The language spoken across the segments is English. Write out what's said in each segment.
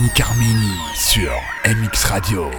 Yannick Armini sur MX Radio.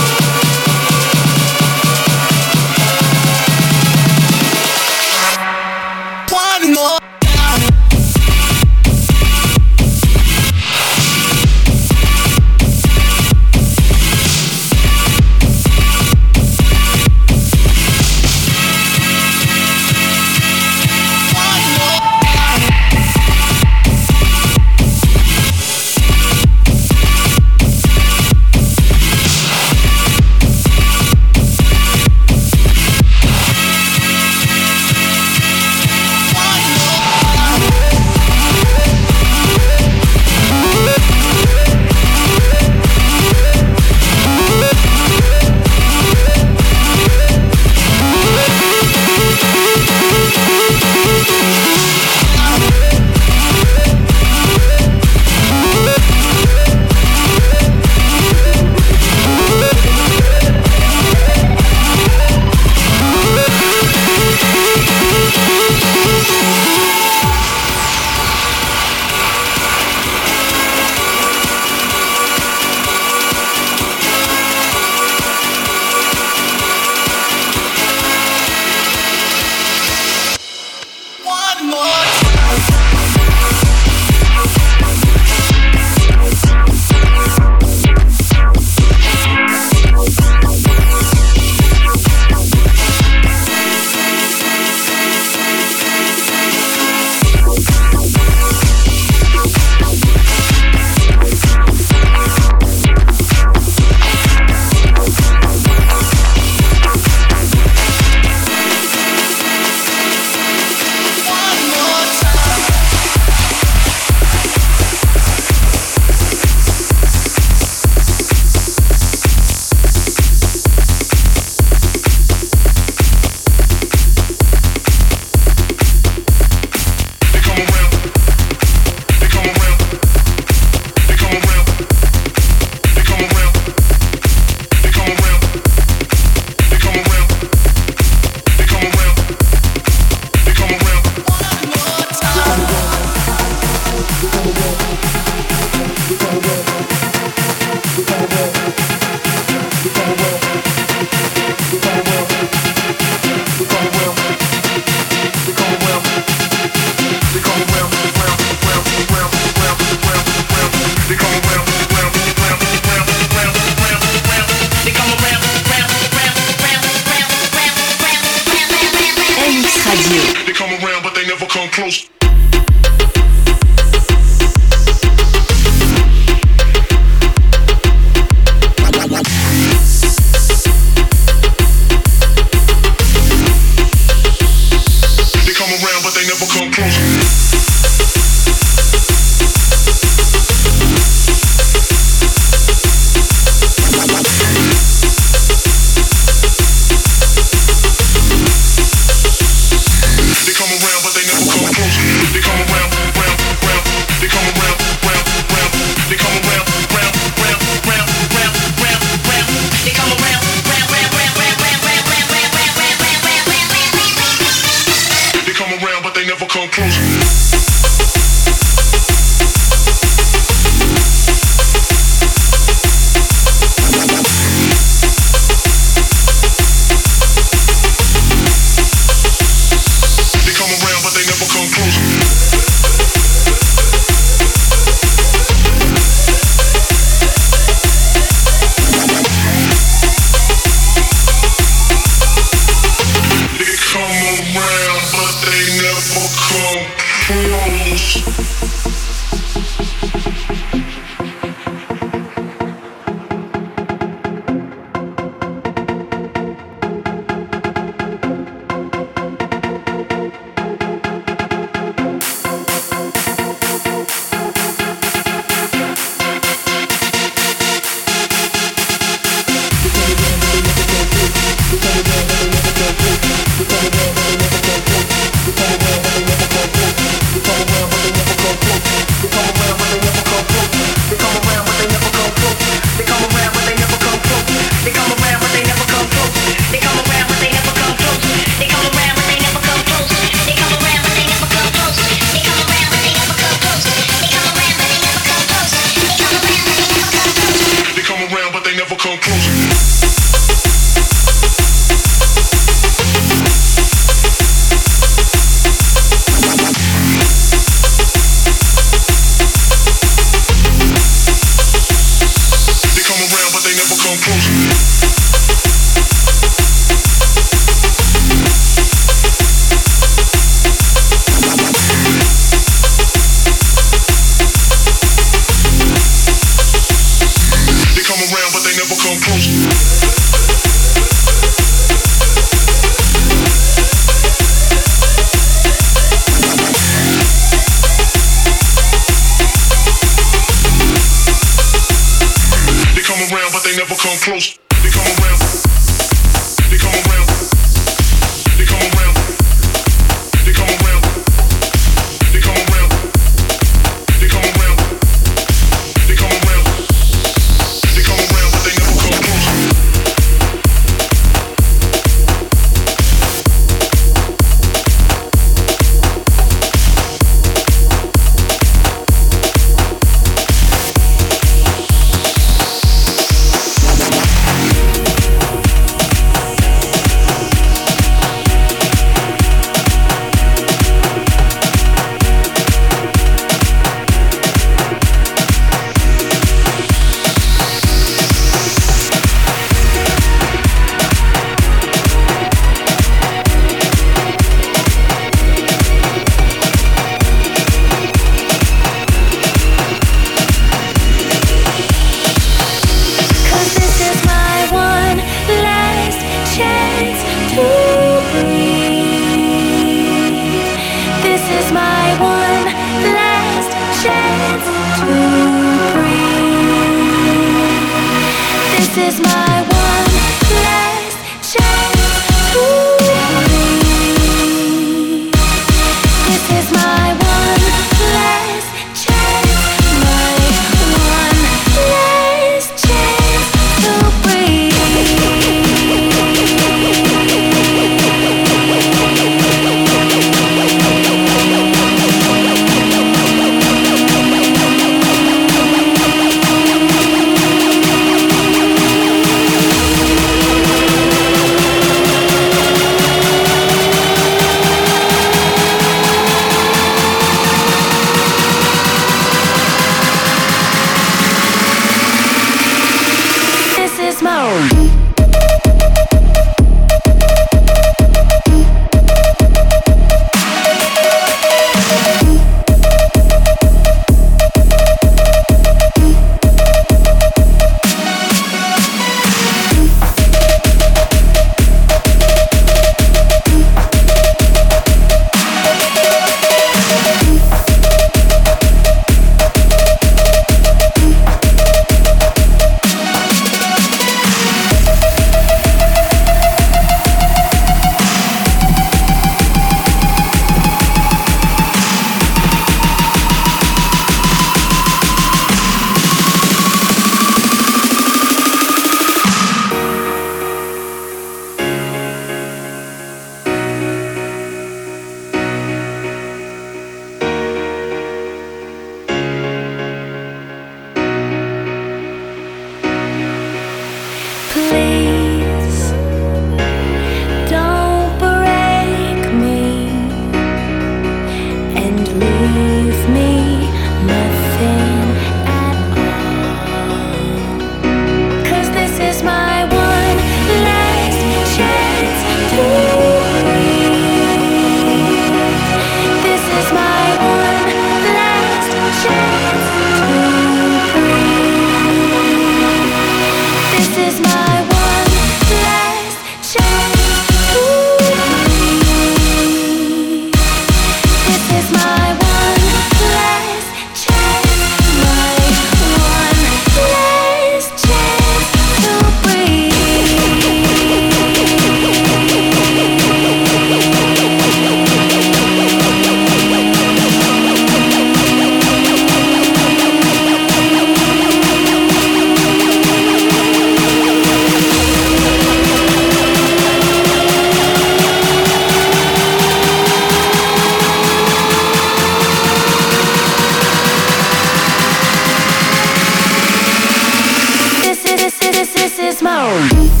this is my.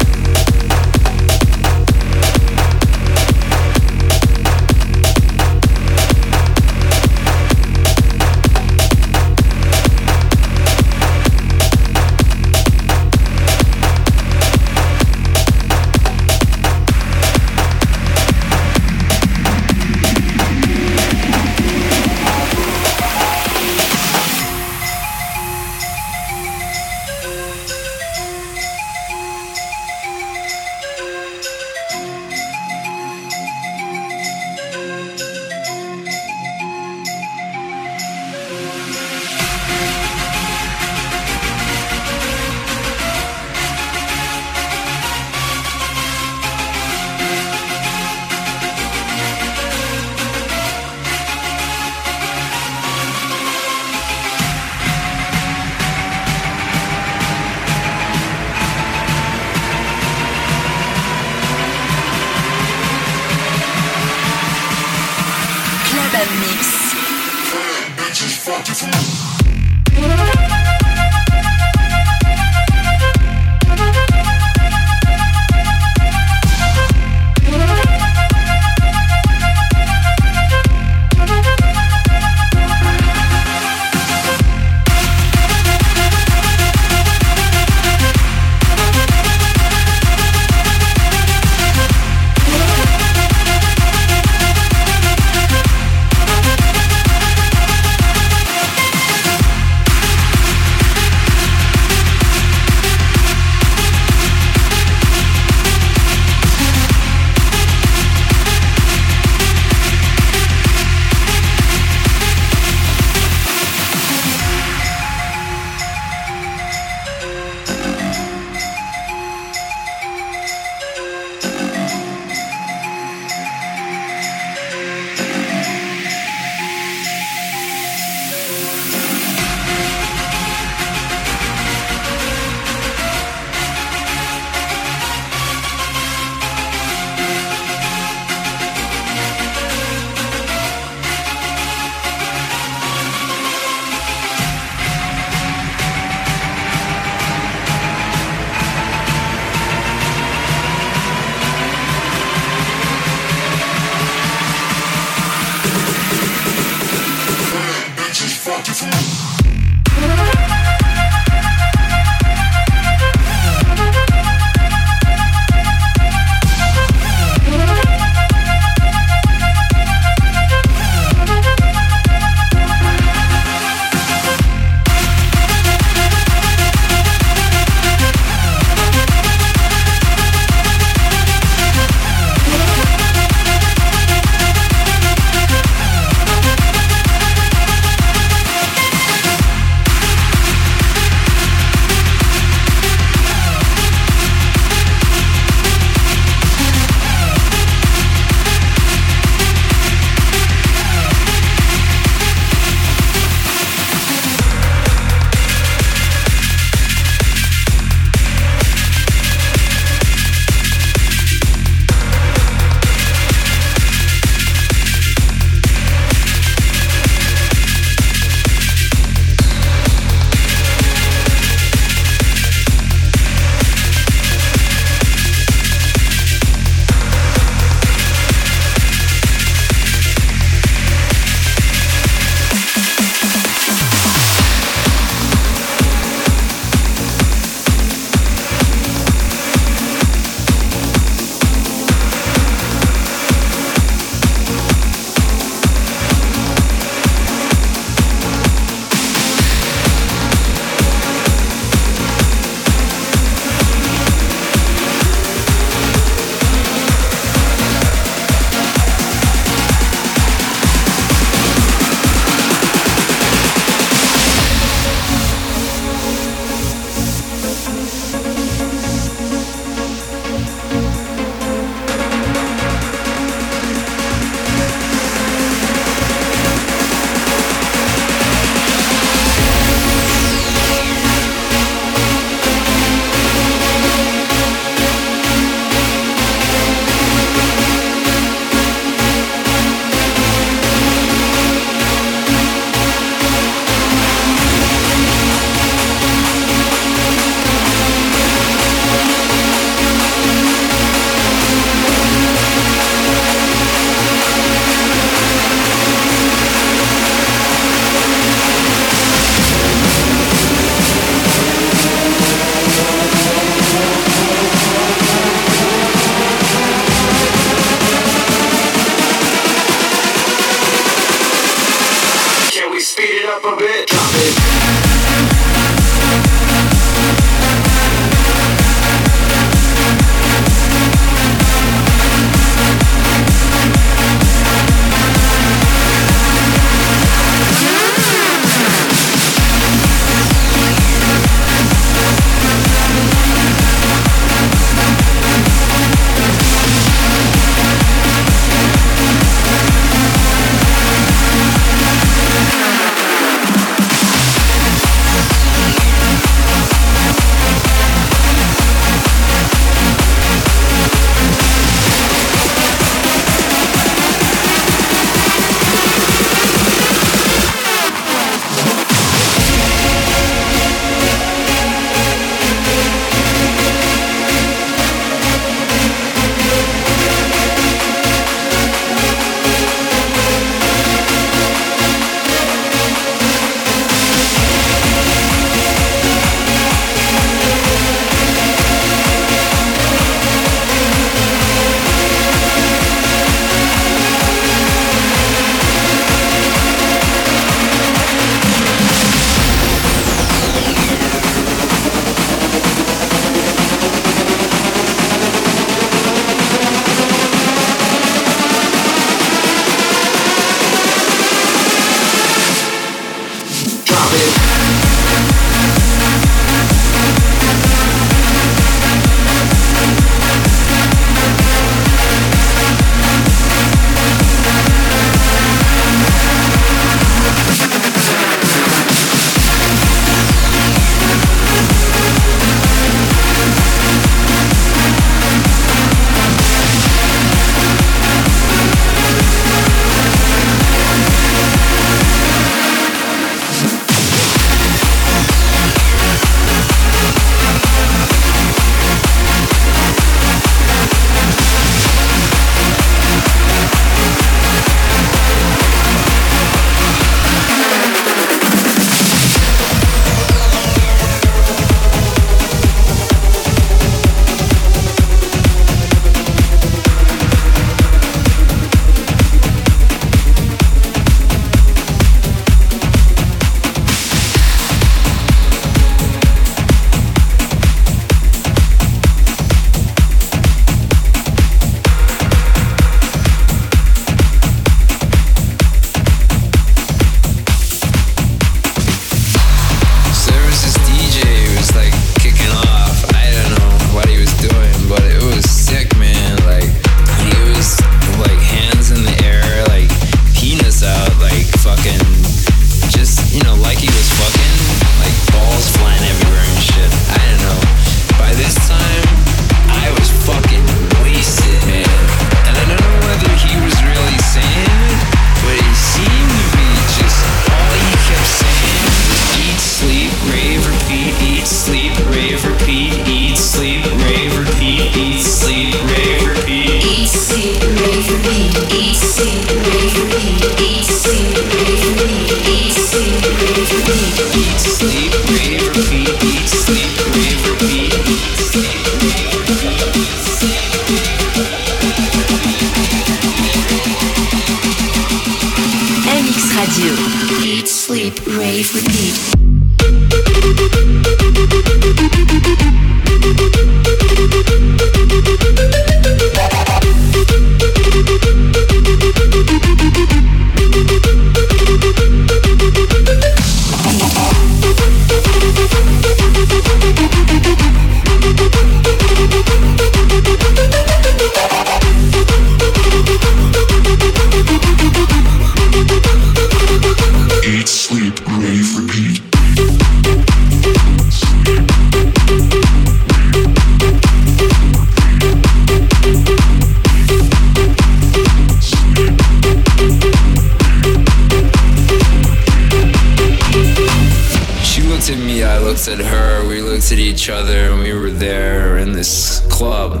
At each other, and we were there in this club,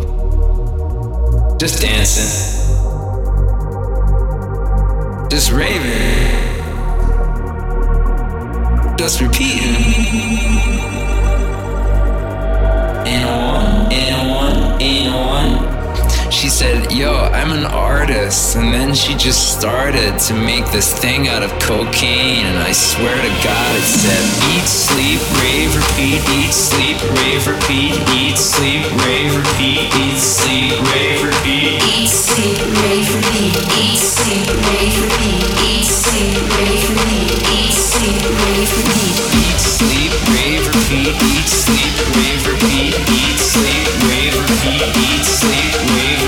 just dancing, just raving, just repeating. In one, in one, in one she said, Yo, I'm an artist. And then she just started to make this thing out of cocaine. And I swear to God, it said, Eat, sleep, rave, repeat, eat, sleep, rave, repeat, eat, sleep, rave, repeat, eat, sleep, rave, repeat. Eat, sleep, rave, repeat. Eat, sleep, rave, repeat. Eat, sleep, rave, repeat. Eat, sleep, rave, repeat. Eat, sleep, rave, repeat, eat, sleep, rave, repeat, eat, sleep, rave, repeat, eat, sleep, rave,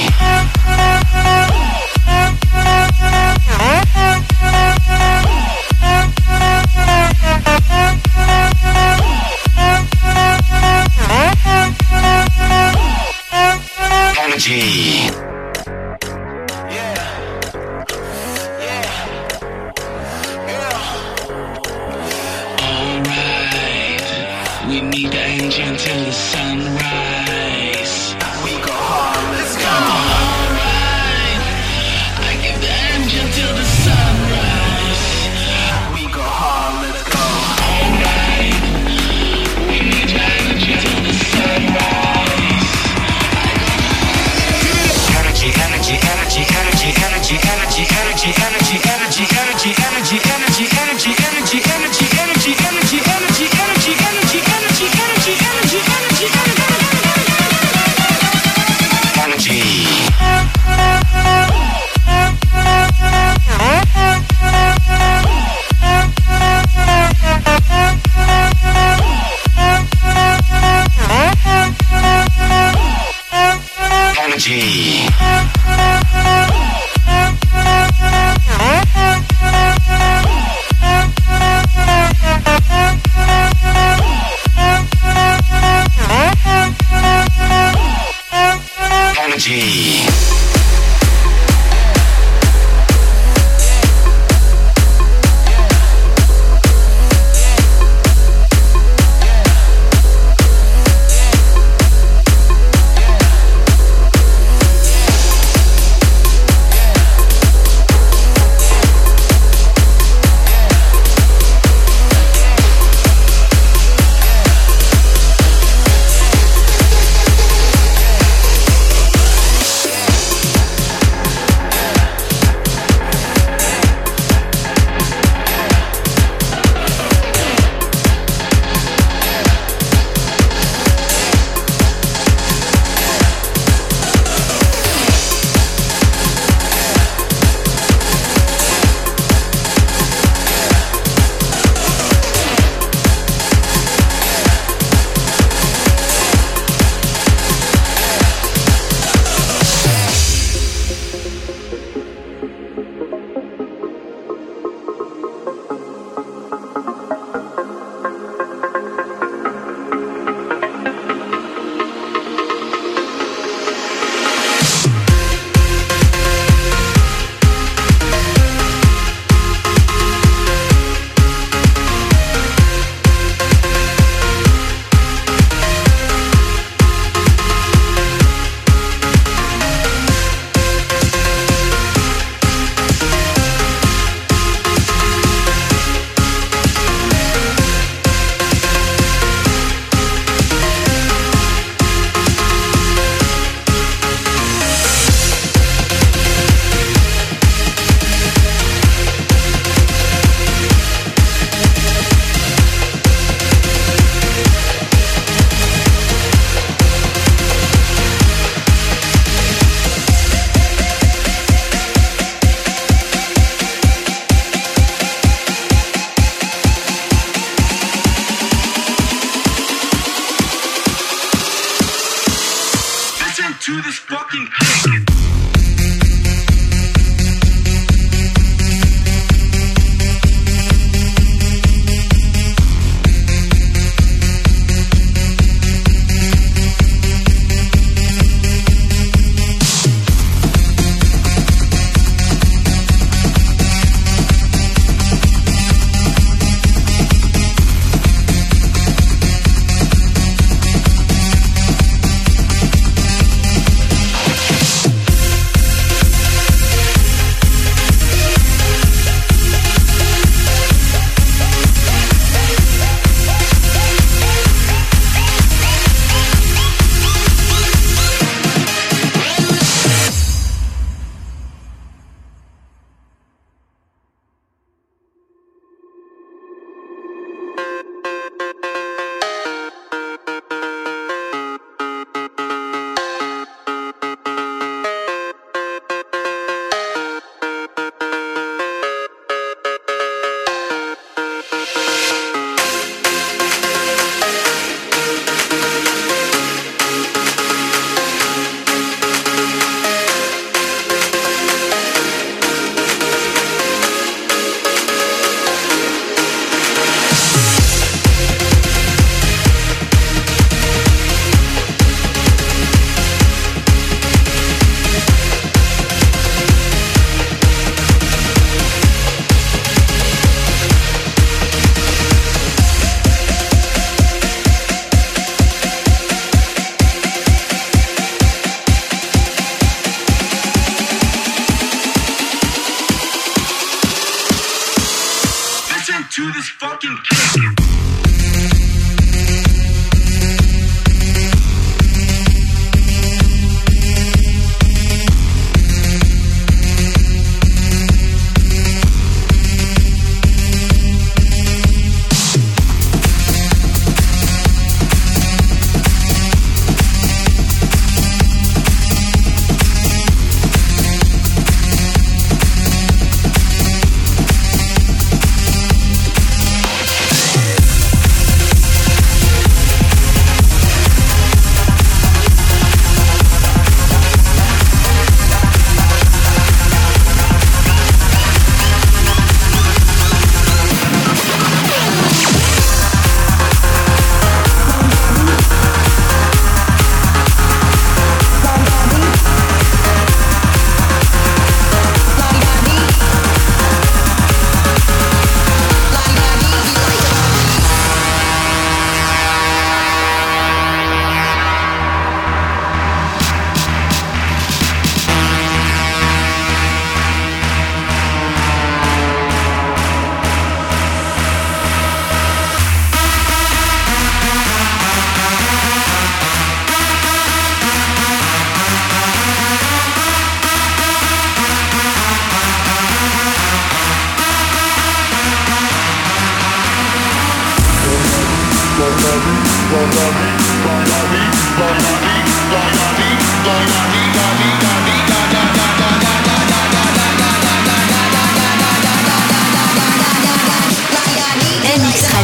energy.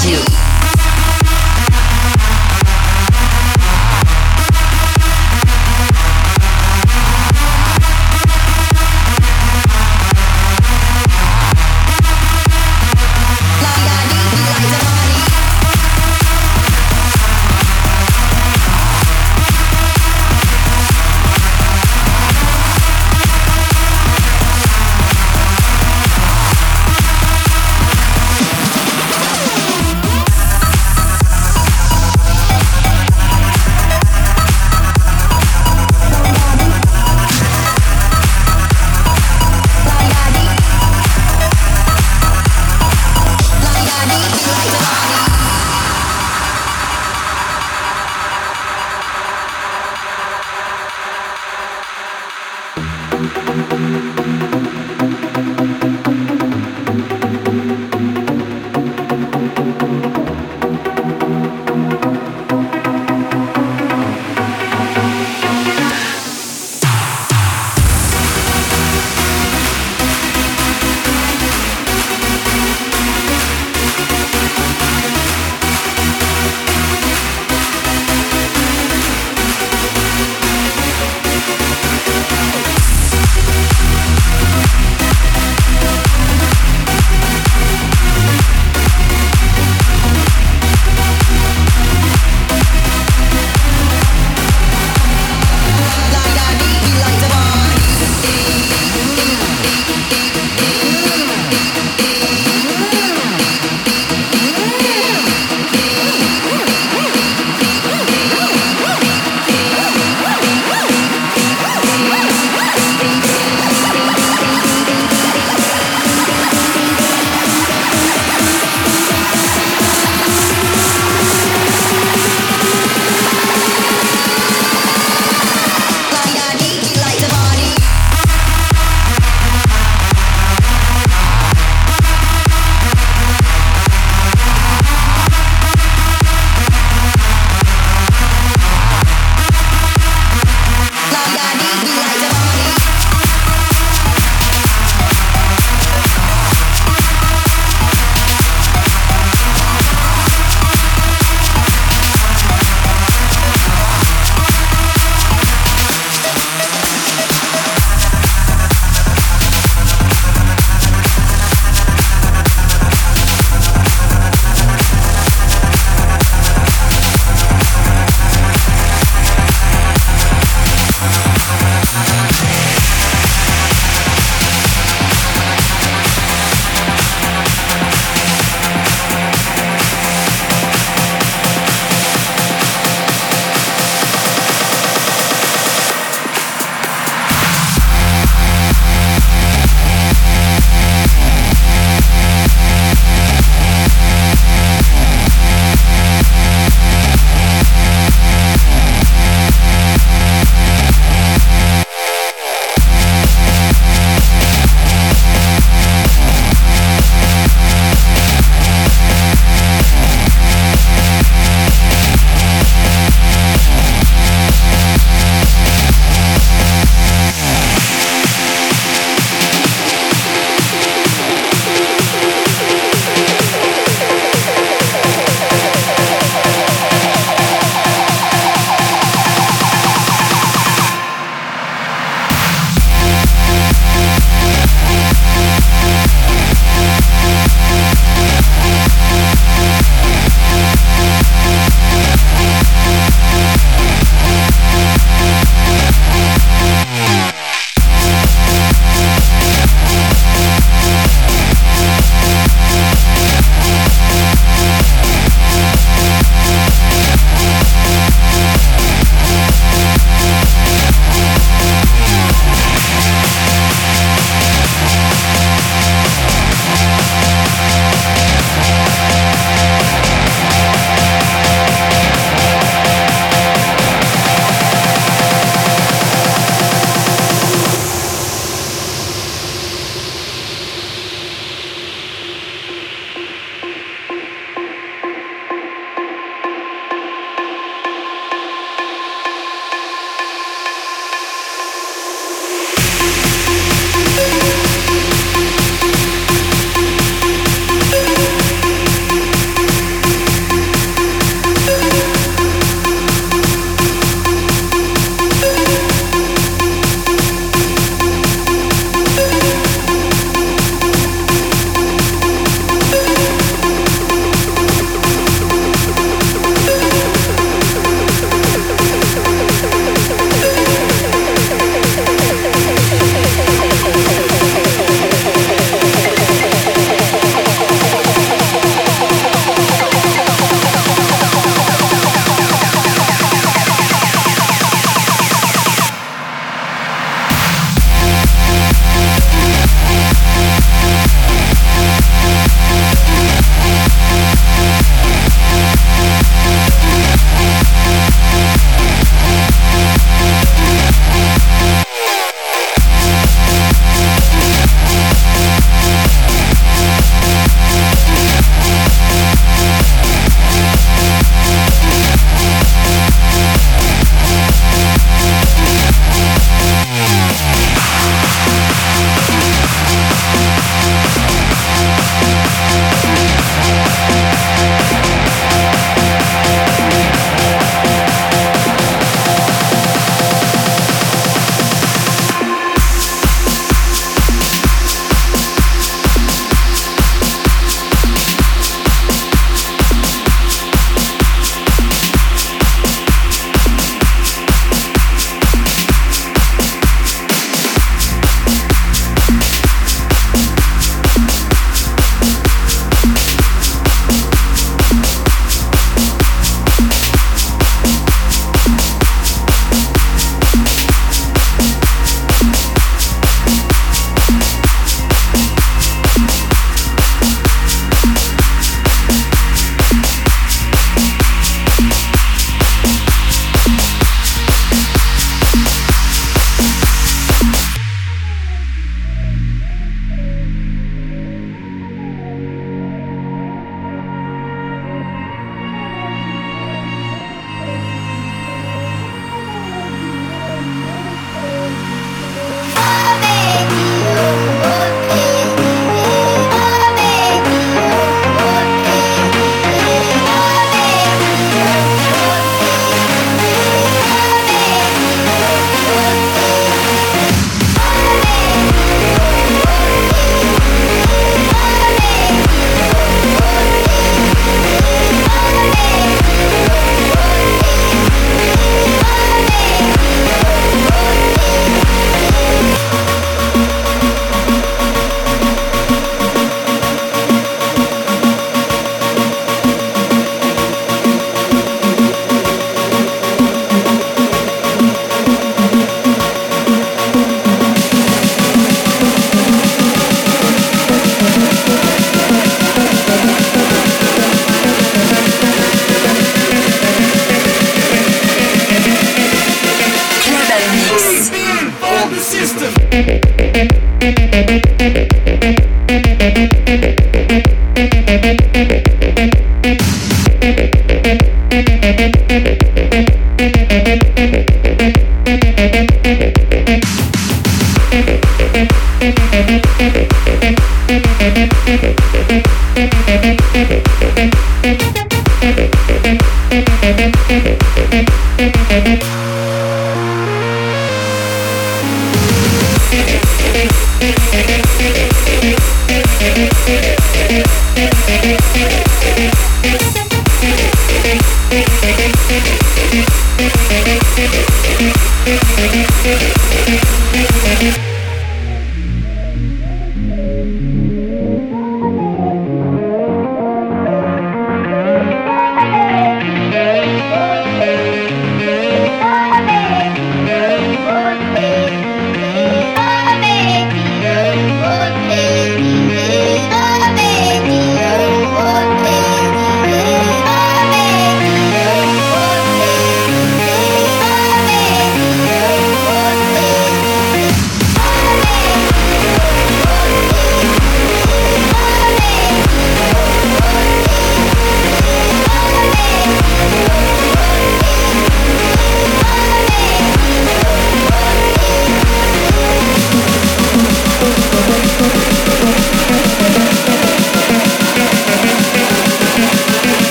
Radio. Thank you.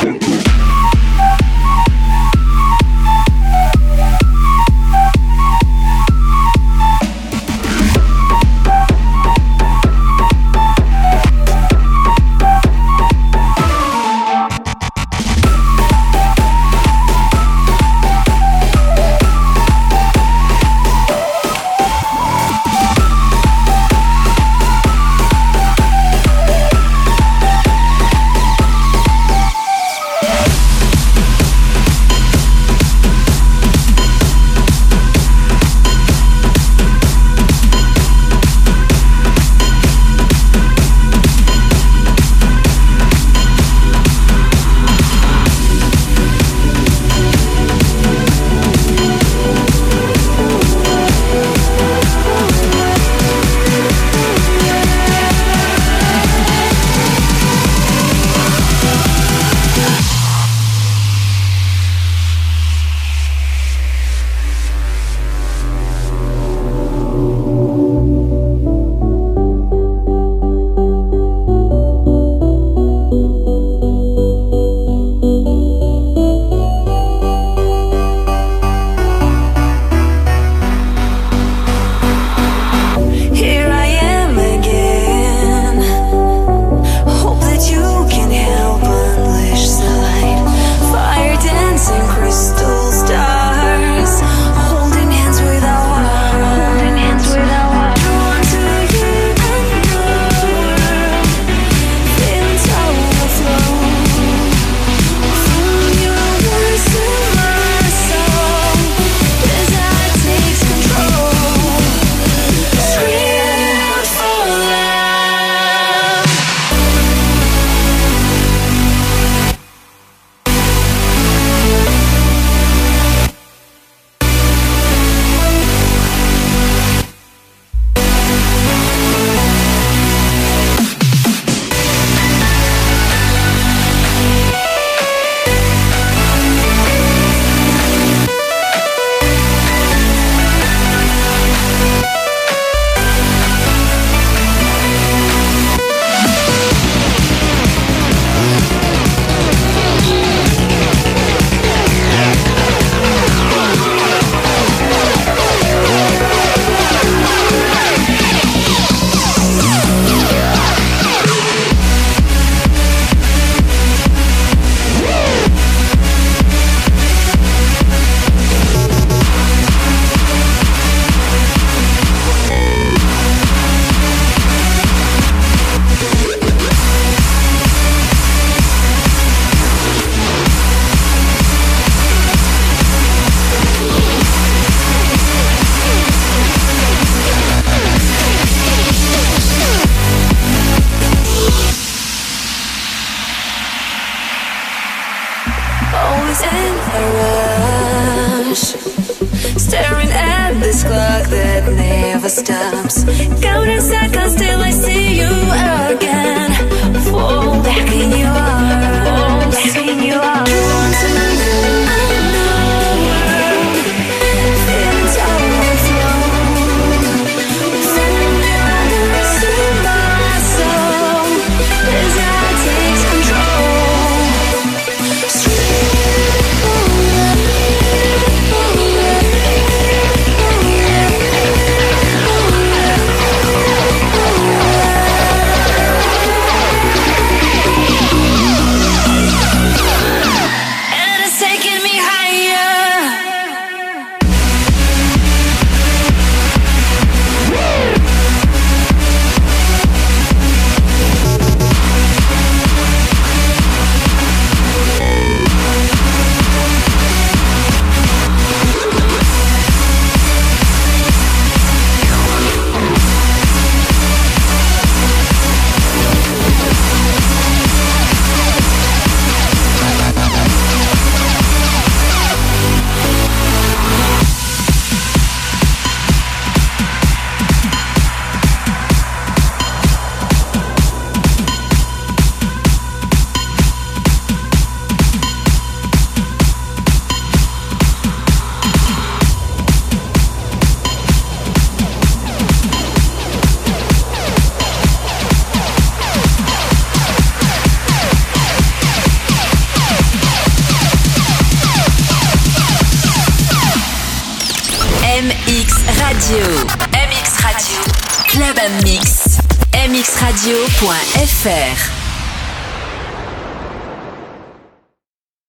Soul